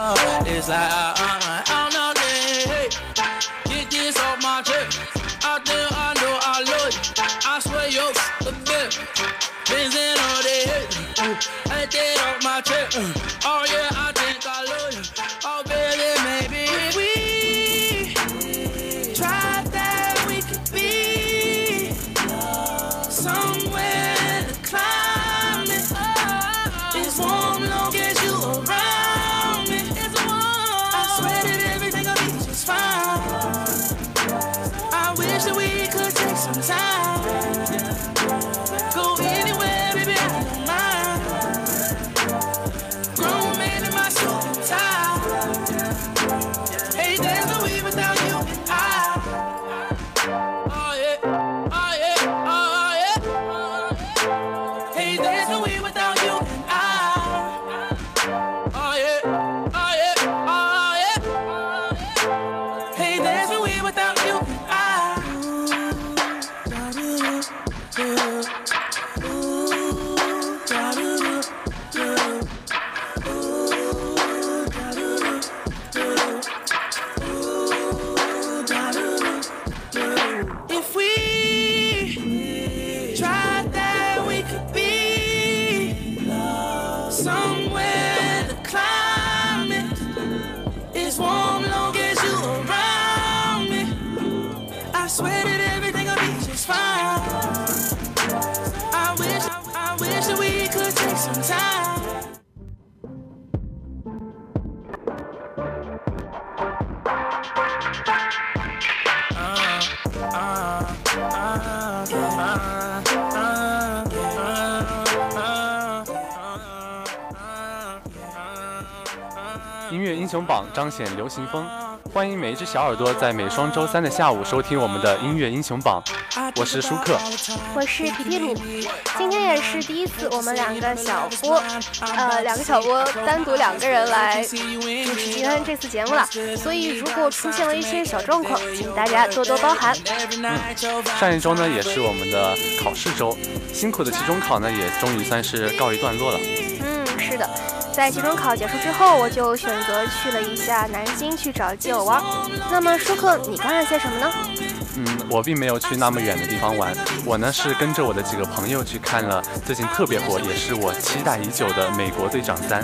It's like, uh, uh, 音乐英雄榜彰显流行风，欢迎每一只小耳朵在每双周三的下午收听我们的音乐英雄榜。我是舒克，我是皮皮鲁，今天也是第一次，我们两个小波，呃，两个小波单独两个人来主持今天这次节目了，所以如果出现了一些小状况，请大家多多包涵。嗯上一周呢也是我们的考试周，辛苦的期中考呢也终于算是告一段落了。嗯，是的，在期中考结束之后，我就选择去了一下南京去找基友玩。那么舒克，你干了些什么呢？嗯，我并没有去那么远的地方玩，我呢是跟着我的几个朋友去看了最近特别火，也是我期待已久的《美国队长三》。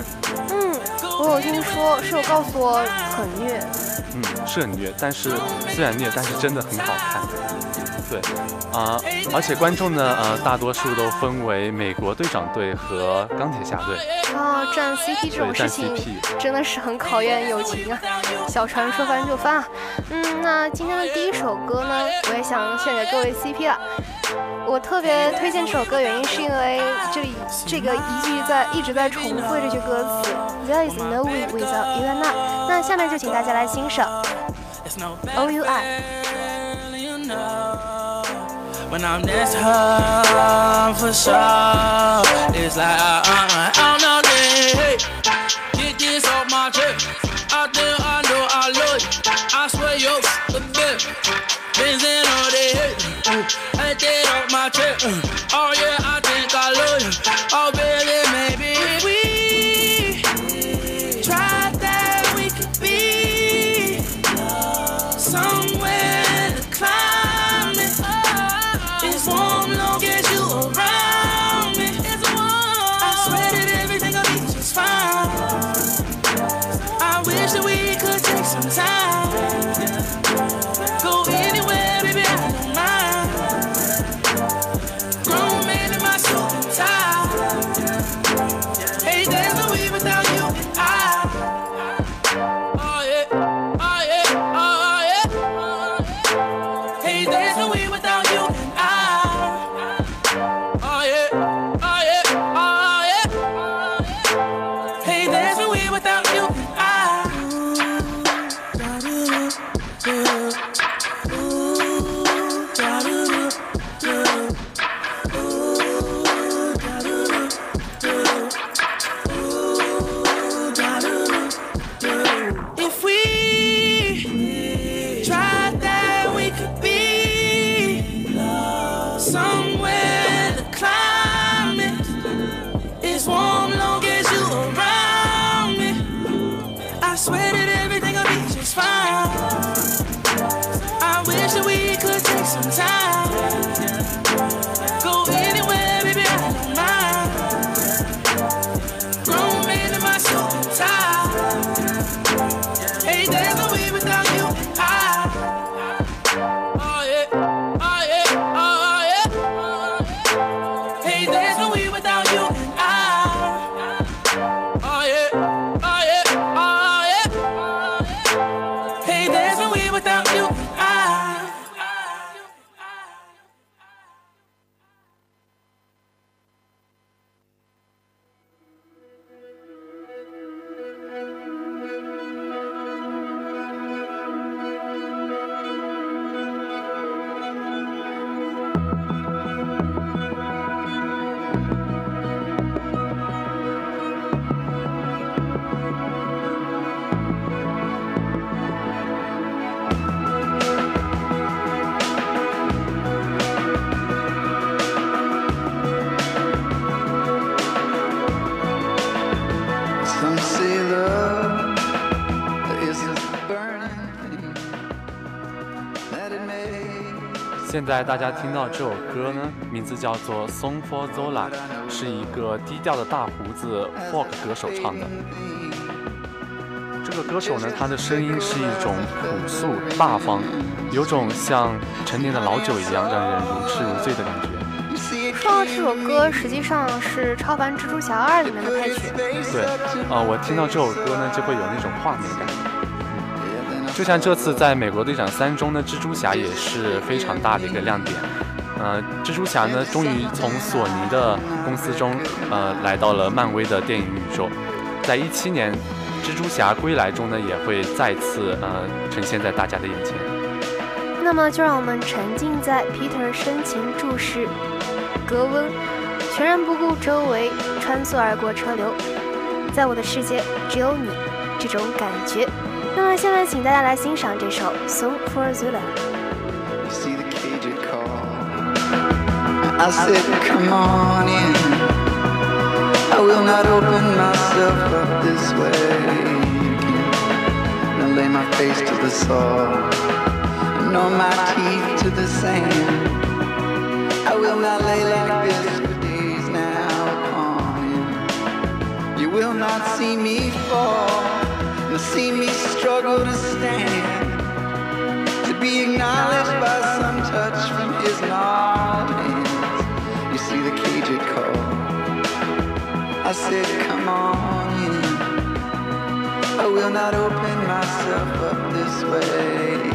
嗯，我有听说，室友告诉我很虐。嗯，是很虐，但是虽然虐，但是真的很好看。对，啊、而且观众呢，呃，大多数都分为美国队长队和钢铁侠队。啊，站 CP 这种事情 CP 真的是很考验友情啊！小船说翻就翻啊。嗯，那今天的第一首歌呢，我也想献给各位 CP 了。我特别推荐这首歌，原因是因为这里这个一句在一直在重复的这句歌词，There is no we without you and I。那下面就请大家来欣赏 O U I。You know. When I'm next her, for sure. It's like, uh, uh, I'm not hey, get this off my chest. I think I know I love you. I swear you're the best. Benzin all day, hey, I get off my chest. Oh some silver is burning。现在大家听到这首歌呢，名字叫做 Song For Zola，是一个低调的大胡子 folk 歌手唱的。这个歌手呢，他的声音是一种朴素大方，有种像陈年的老酒一样，让人如痴如醉的感觉。说到这首歌，实际上是《超凡蜘蛛侠二》里面的配曲。对，呃，我听到这首歌呢，就会有那种画面感。嗯就像这次在美国队长三中呢蜘蛛侠也是非常大的一个亮点。呃，蜘蛛侠呢，终于从索尼的公司中，呃，来到了漫威的电影宇宙。在一七年，《蜘蛛侠归来》中呢，也会再次呃呈现在大家的眼前。那么，就让我们沉浸在 Peter 深情注视。格温，全然不顾周围穿梭而过车流，在我的世界只有你，这种感觉。那么现在，请大家来欣赏这首《Song for Zula》。I will not lay like this for days now upon you. You will not see me fall, nor see me struggle to stand. To be acknowledged by some touch from his gnarled hands. You see the cage it called. I said, come on in. I will not open myself up this way.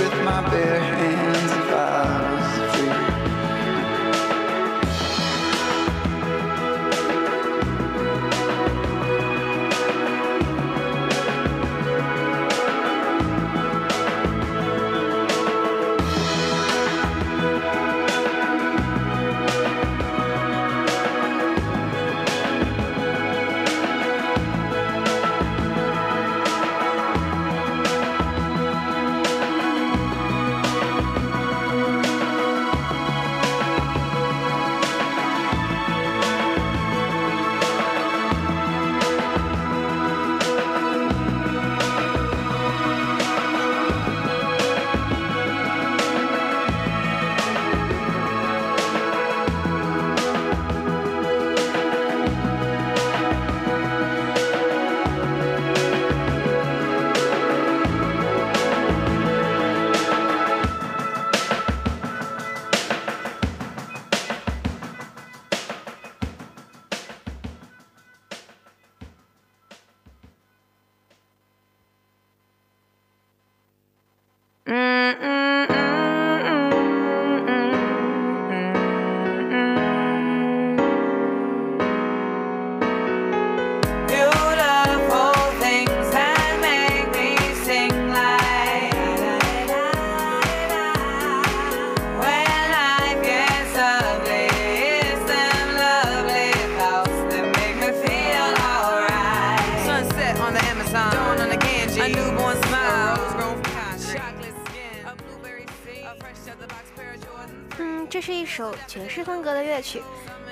乐曲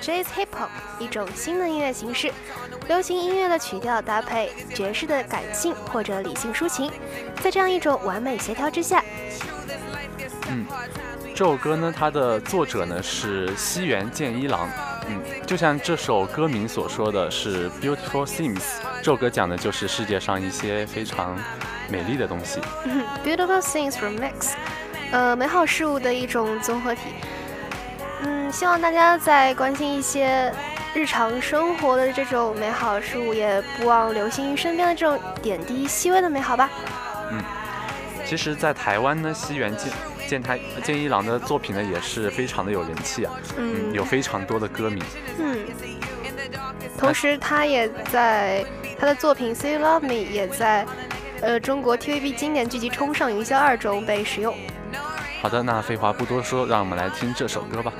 ，Jazz Hip Hop，一种新的音乐形式。流行音乐的曲调搭配爵士的感性或者理性抒情，在这样一种完美协调之下，嗯，这首歌呢，它的作者呢是西园健一郎。嗯，就像这首歌名所说的是 Beautiful Things，这首歌讲的就是世界上一些非常美丽的东西。Beautiful Things Remix。呃，美好事物的一种综合体。嗯，希望大家在关心一些日常生活的这种美好事物，也不忘留心于身边的这种点滴细微的美好吧。嗯，其实，在台湾呢，西园健健太健一郎的作品呢，也是非常的有人气啊。嗯，有非常多的歌迷。嗯，同时他也在他的作品《Say You Love Me》也在呃中国 TVB 经典剧集《冲上云霄二》中被使用。好的，那废话不多说，让我们来听这首歌吧。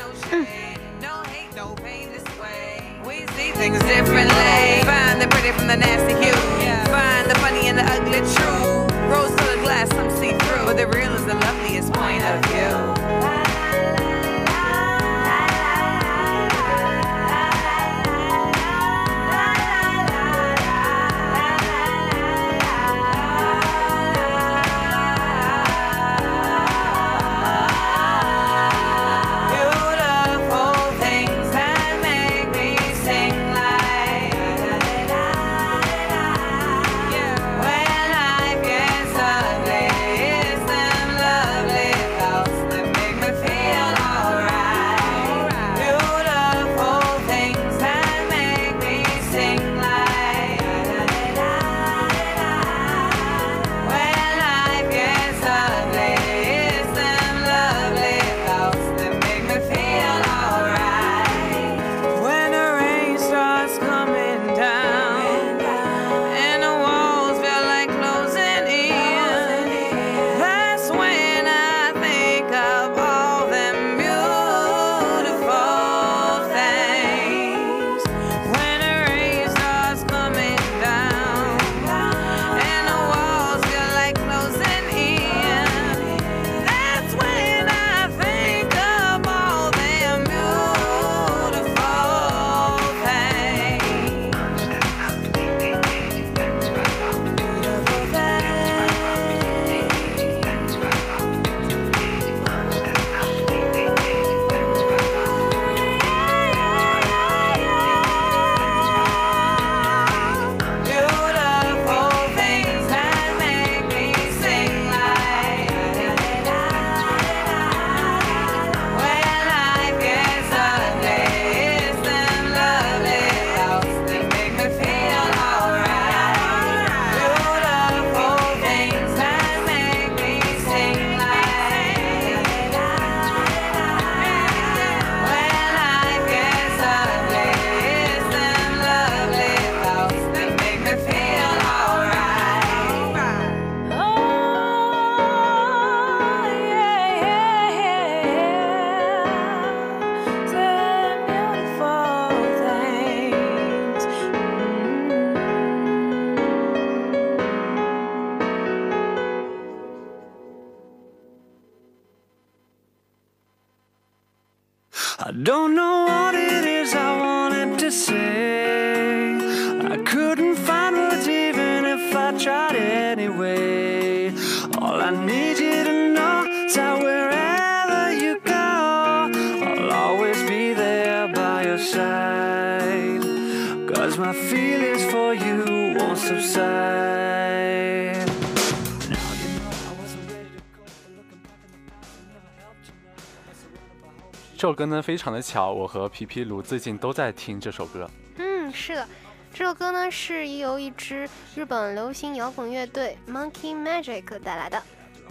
歌呢非常的巧，我和皮皮鲁最近都在听这首歌。嗯，是的，这首歌呢是由一支日本流行摇滚乐队 Monkey Magic 带来的。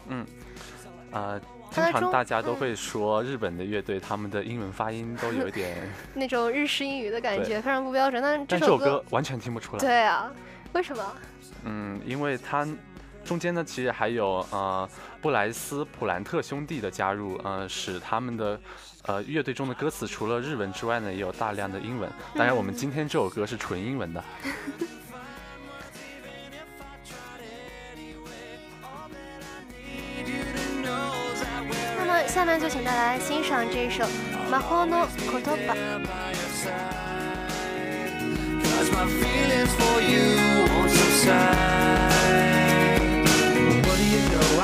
嗯，呃，经常大家都会说日本的乐队他们的英文发音都有一点 那种日式英语的感觉，非常不标准。但这首歌完全听不出来。对啊，为什么？嗯，因为它中间呢其实还有呃布莱斯普兰特兄弟的加入，呃，使他们的。呃，乐队中的歌词除了日文之外呢，也有大量的英文。当然，我们今天这首歌是纯英文的。那么下面就请大家来欣赏这首《Mahono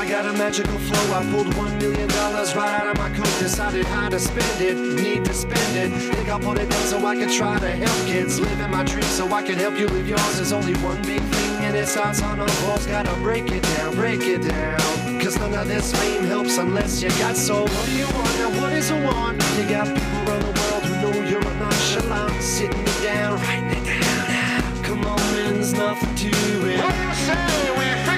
Kotoba》。got a magical flow. I pulled one million dollars right out of my coat. Decided how to spend it, need to spend it. Think I'll put it down so I can try to help kids. Living in my dream so I can help you live yours. There's only one big thing and it starts on a walls. Gotta break it down, break it down. Cause none of this fame helps unless you got soul. What do you want? Now what is a want? You got people around the world who know you're a nonchalant. Sitting it down, writing it down. Come on, man, there's nothing to it. What do you say? We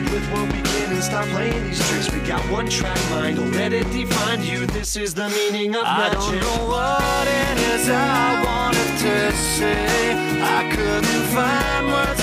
figure a way. We help with what we and stop playing these tricks. We got one track mind, don't let it define you. This is the meaning of I magic. don't know what it is I wanted to say. I couldn't find words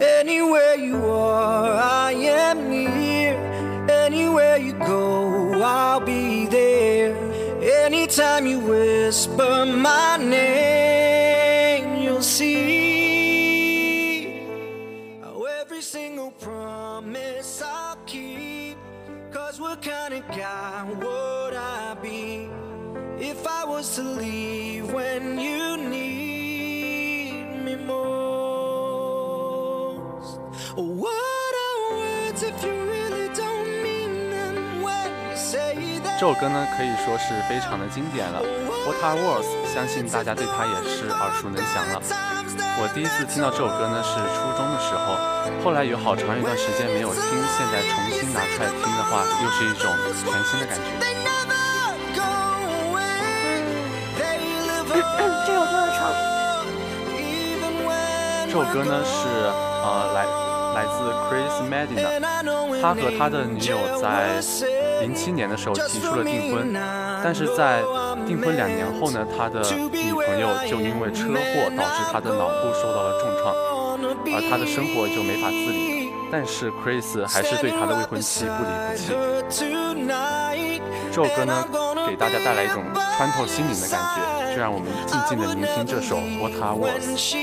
'Anywhere you are, I am near. Anywhere you go, I'll be there. Anytime you whisper my 首歌呢可以说是非常的经典了，What Are Words，相信大家对它也是耳熟能详了。我第一次听到这首歌呢是初中的时候，后来有好长一段时间没有听，现在重新拿出来听的话，又是一种全新的感觉。这首歌的唱 on even when 这首歌呢是呃来来自 Chris when 他和他的女友在零七年的时候提出了订婚，但是在订婚两年后呢，他的女朋友就因为车祸导致他的脑部受到了重创，而他的生活就没法自理。但是 Chris 还是对他的未婚妻不离不弃。这首歌呢，给大家带来一种穿透心灵的感觉，就让我们静静的聆听这首 What Are Words。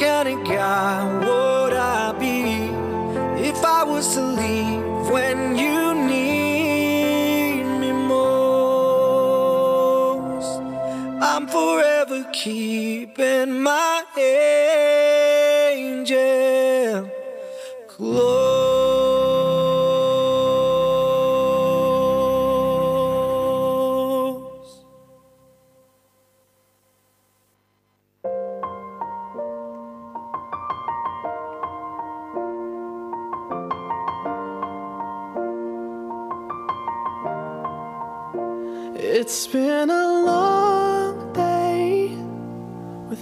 Kind of guy would I be if I was to leave when you need me most? I'm forever keeping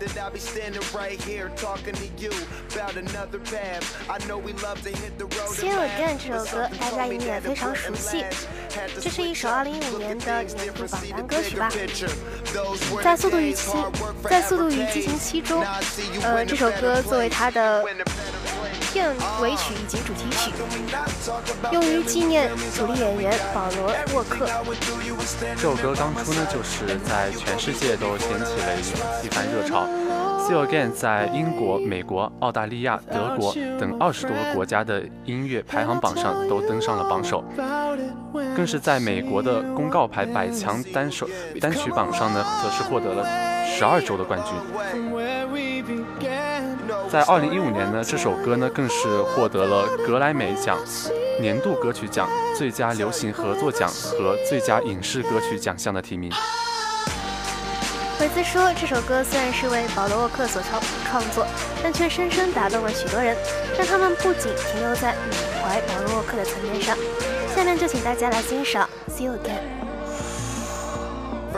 That I'll be standing right here talking to you about another path. I know we love to hit the road.《See You Again》这首歌大家应该也非常熟悉，这是一首2015年的年度榜单歌曲吧？在《速度与激在《速度与激情七》中，呃，这首歌作为它的片尾曲以及主题曲，用于纪念主力演员保罗沃克。这首歌刚出呢，就是在全世界都掀起了一一番热潮。See You Again 在英国、美国、澳大利亚、德国等二十多个国家的音乐排行榜上都登上了榜首，更是在美国的公告牌百强单首单曲榜上呢，则是获得了十二周的冠军。在二零一五年呢，这首歌呢更是获得了格莱美奖年度歌曲奖、最佳流行合作奖和最佳影视歌曲奖项的提名。惠兹说，这首歌虽然是为保罗沃克所创创作，但却深深打动了许多人，让他们不仅停留在缅怀保罗沃克的层面上。下面就请大家来欣赏《See You Again》。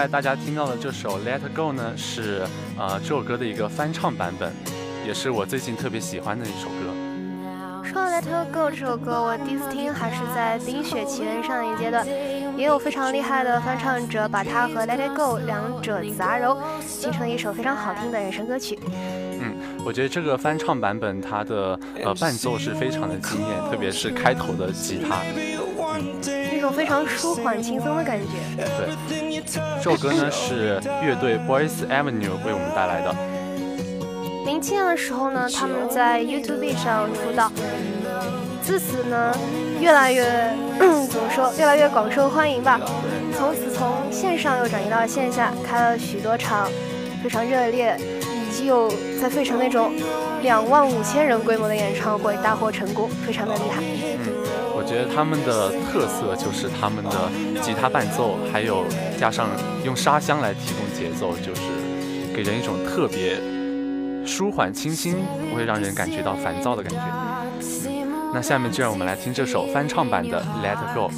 在大家听到的这首《Let Go》呢，是呃这首歌的一个翻唱版本，也是我最近特别喜欢的一首歌。说到《Let Go》这首歌，我第一次听还是在《冰雪奇缘》上一阶段，也有非常厉害的翻唱者把它和《Let It Go》两者杂糅，形成了一首非常好听的人声歌曲。嗯，我觉得这个翻唱版本它的呃伴奏是非常的惊艳，特别是开头的吉他，那种非常舒缓轻松的感觉。对，这首歌呢是乐队 Boys Avenue 为我们带来的。零七年的时候呢，他们在 YouTube 上出道，自此呢，越来越 怎么说，越来越广受欢迎吧。从此从线上又转移到线下，开了许多场非常热烈。以及有在费城那种两万五千人规模的演唱会大获成功，非常的厉害。嗯，我觉得他们的特色就是他们的吉他伴奏，还有加上用沙箱来提供节奏，就是给人一种特别舒缓清新，不会让人感觉到烦躁的感觉。那下面就让我们来听这首翻唱版的《Let Go》。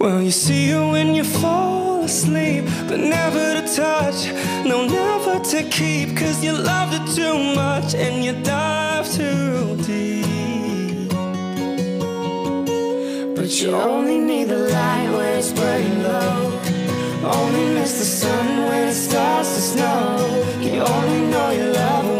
Well, you see you when you fall asleep, but never to touch, no, never to keep, cause you loved it too much and you dive too deep. But you only need the light when it's burning low, only miss the sun when it starts to snow. You only know you love it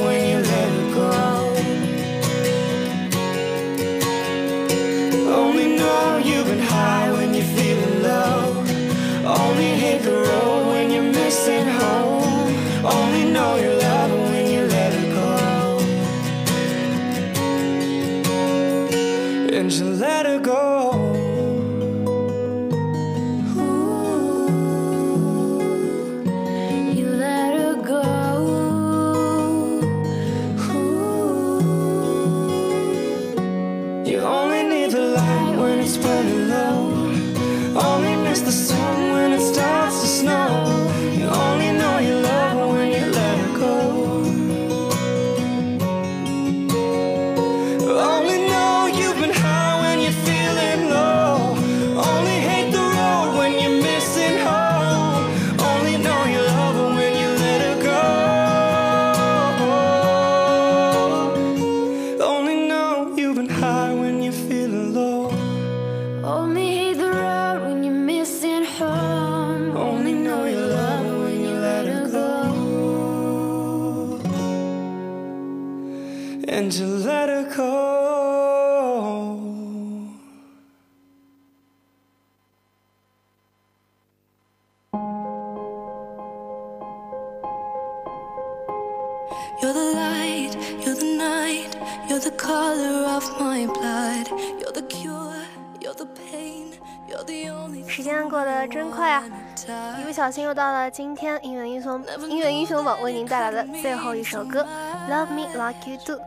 you're the color of my blood. You're the cure, you're the pain, you're the only 时间过得真快啊！一不小心又到了今天音乐英雄音乐英雄榜为您带来的最后一首歌《Love Me Like You Do》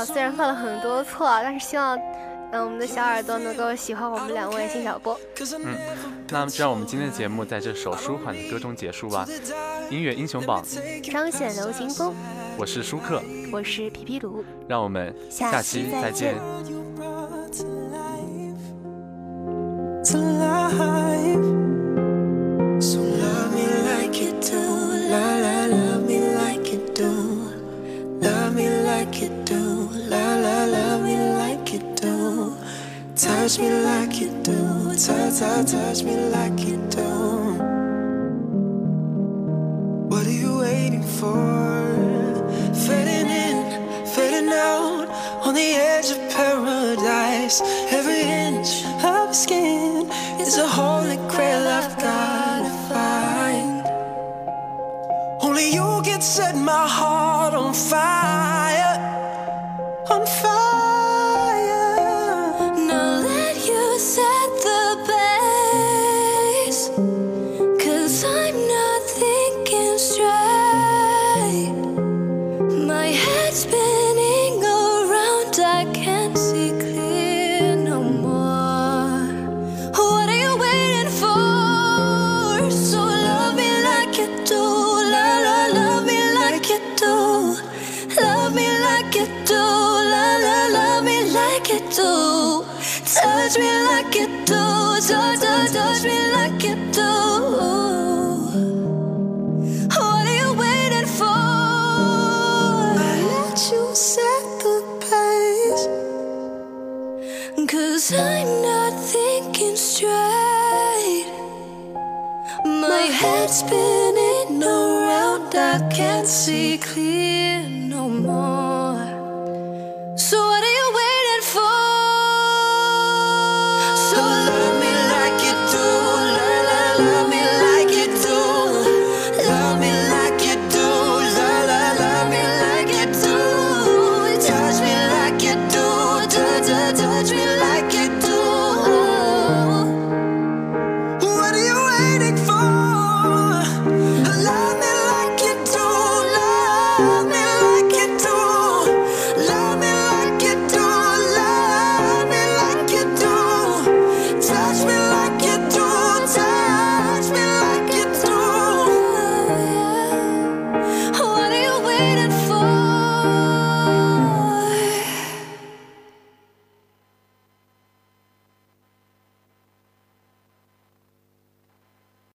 啊，虽然犯了很多错啊，但是希望嗯我们的小耳朵能够喜欢我们两位新小波。嗯，那么就让我们今天的节目在这首舒缓的歌中结束吧。音乐英雄榜，彰显流行风，我是舒克，我是皮皮鲁，让我们下期再见。to life. So love me like you do, la la, love me like you do. Love me like you do, la la, love me like you do. Touch me like you do, touch, touch, touch me like you do. What are you waiting for? The edge of paradise. Every inch of skin is a holy grail I've gotta find. Only you can set my heart on fire, straight. My head's spinning around, I can't see clear no more.